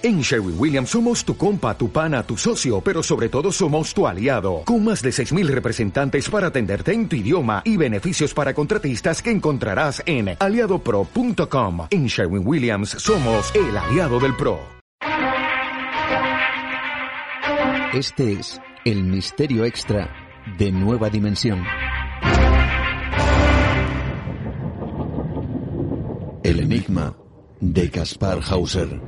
En Sherwin Williams somos tu compa, tu pana, tu socio, pero sobre todo somos tu aliado, con más de 6.000 representantes para atenderte en tu idioma y beneficios para contratistas que encontrarás en aliadopro.com. En Sherwin Williams somos el aliado del PRO. Este es el misterio extra de Nueva Dimensión. El enigma de Caspar Hauser.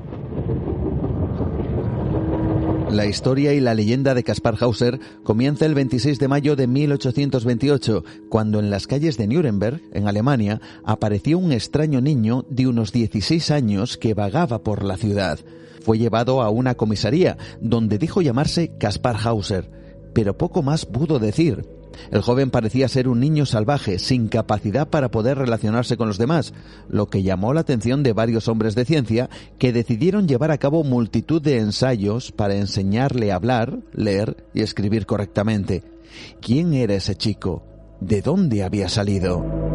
La historia y la leyenda de Caspar Hauser comienza el 26 de mayo de 1828, cuando en las calles de Nuremberg, en Alemania, apareció un extraño niño de unos 16 años que vagaba por la ciudad. Fue llevado a una comisaría, donde dijo llamarse Caspar Hauser, pero poco más pudo decir. El joven parecía ser un niño salvaje, sin capacidad para poder relacionarse con los demás, lo que llamó la atención de varios hombres de ciencia que decidieron llevar a cabo multitud de ensayos para enseñarle a hablar, leer y escribir correctamente. ¿Quién era ese chico? ¿De dónde había salido?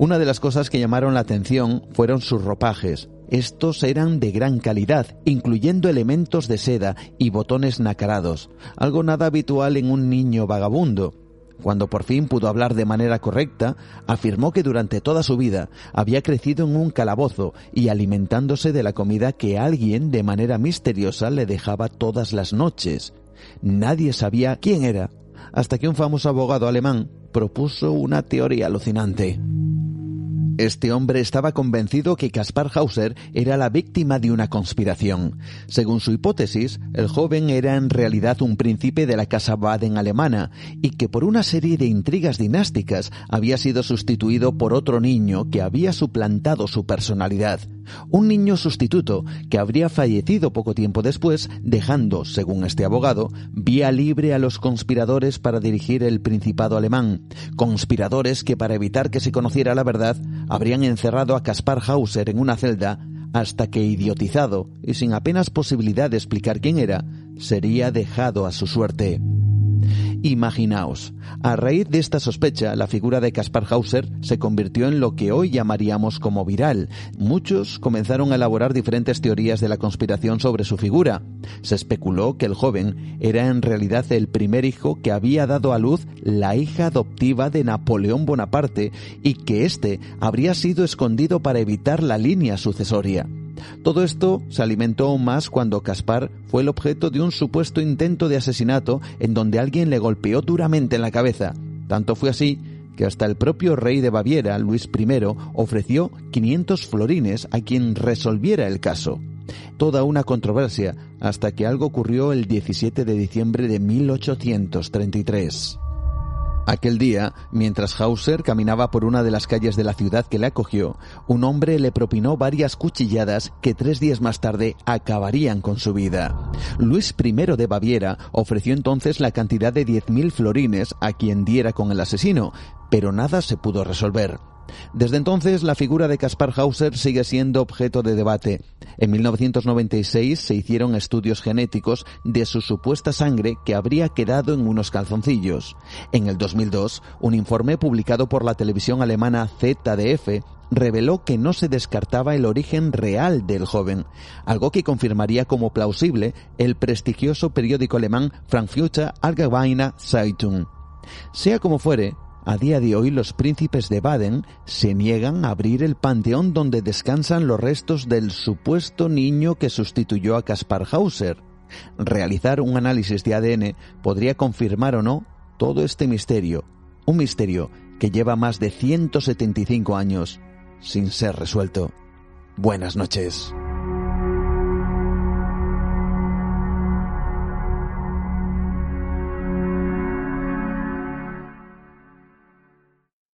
Una de las cosas que llamaron la atención fueron sus ropajes. Estos eran de gran calidad, incluyendo elementos de seda y botones nacarados, algo nada habitual en un niño vagabundo. Cuando por fin pudo hablar de manera correcta, afirmó que durante toda su vida había crecido en un calabozo y alimentándose de la comida que alguien de manera misteriosa le dejaba todas las noches. Nadie sabía quién era, hasta que un famoso abogado alemán propuso una teoría alucinante. Este hombre estaba convencido que Caspar Hauser era la víctima de una conspiración. Según su hipótesis, el joven era en realidad un príncipe de la casa Baden alemana y que por una serie de intrigas dinásticas había sido sustituido por otro niño que había suplantado su personalidad. Un niño sustituto que habría fallecido poco tiempo después, dejando, según este abogado, vía libre a los conspiradores para dirigir el Principado alemán. Conspiradores que, para evitar que se conociera la verdad, habrían encerrado a Caspar Hauser en una celda hasta que, idiotizado y sin apenas posibilidad de explicar quién era, sería dejado a su suerte. Imaginaos, a raíz de esta sospecha, la figura de Caspar Hauser se convirtió en lo que hoy llamaríamos como viral. Muchos comenzaron a elaborar diferentes teorías de la conspiración sobre su figura. Se especuló que el joven era en realidad el primer hijo que había dado a luz la hija adoptiva de Napoleón Bonaparte y que éste habría sido escondido para evitar la línea sucesoria. Todo esto se alimentó aún más cuando Caspar fue el objeto de un supuesto intento de asesinato en donde alguien le golpeó duramente en la cabeza. Tanto fue así que hasta el propio rey de Baviera, Luis I, ofreció 500 florines a quien resolviera el caso. Toda una controversia hasta que algo ocurrió el 17 de diciembre de 1833. Aquel día, mientras Hauser caminaba por una de las calles de la ciudad que le acogió, un hombre le propinó varias cuchilladas que tres días más tarde acabarían con su vida. Luis I de Baviera ofreció entonces la cantidad de 10.000 florines a quien diera con el asesino, pero nada se pudo resolver. Desde entonces, la figura de Caspar Hauser sigue siendo objeto de debate. En 1996 se hicieron estudios genéticos de su supuesta sangre que habría quedado en unos calzoncillos. En el 2002, un informe publicado por la televisión alemana ZDF reveló que no se descartaba el origen real del joven, algo que confirmaría como plausible el prestigioso periódico alemán Frankfurter Allgemeine Zeitung. Sea como fuere, a día de hoy los príncipes de Baden se niegan a abrir el panteón donde descansan los restos del supuesto niño que sustituyó a Caspar Hauser. Realizar un análisis de ADN podría confirmar o no todo este misterio, un misterio que lleva más de 175 años sin ser resuelto. Buenas noches.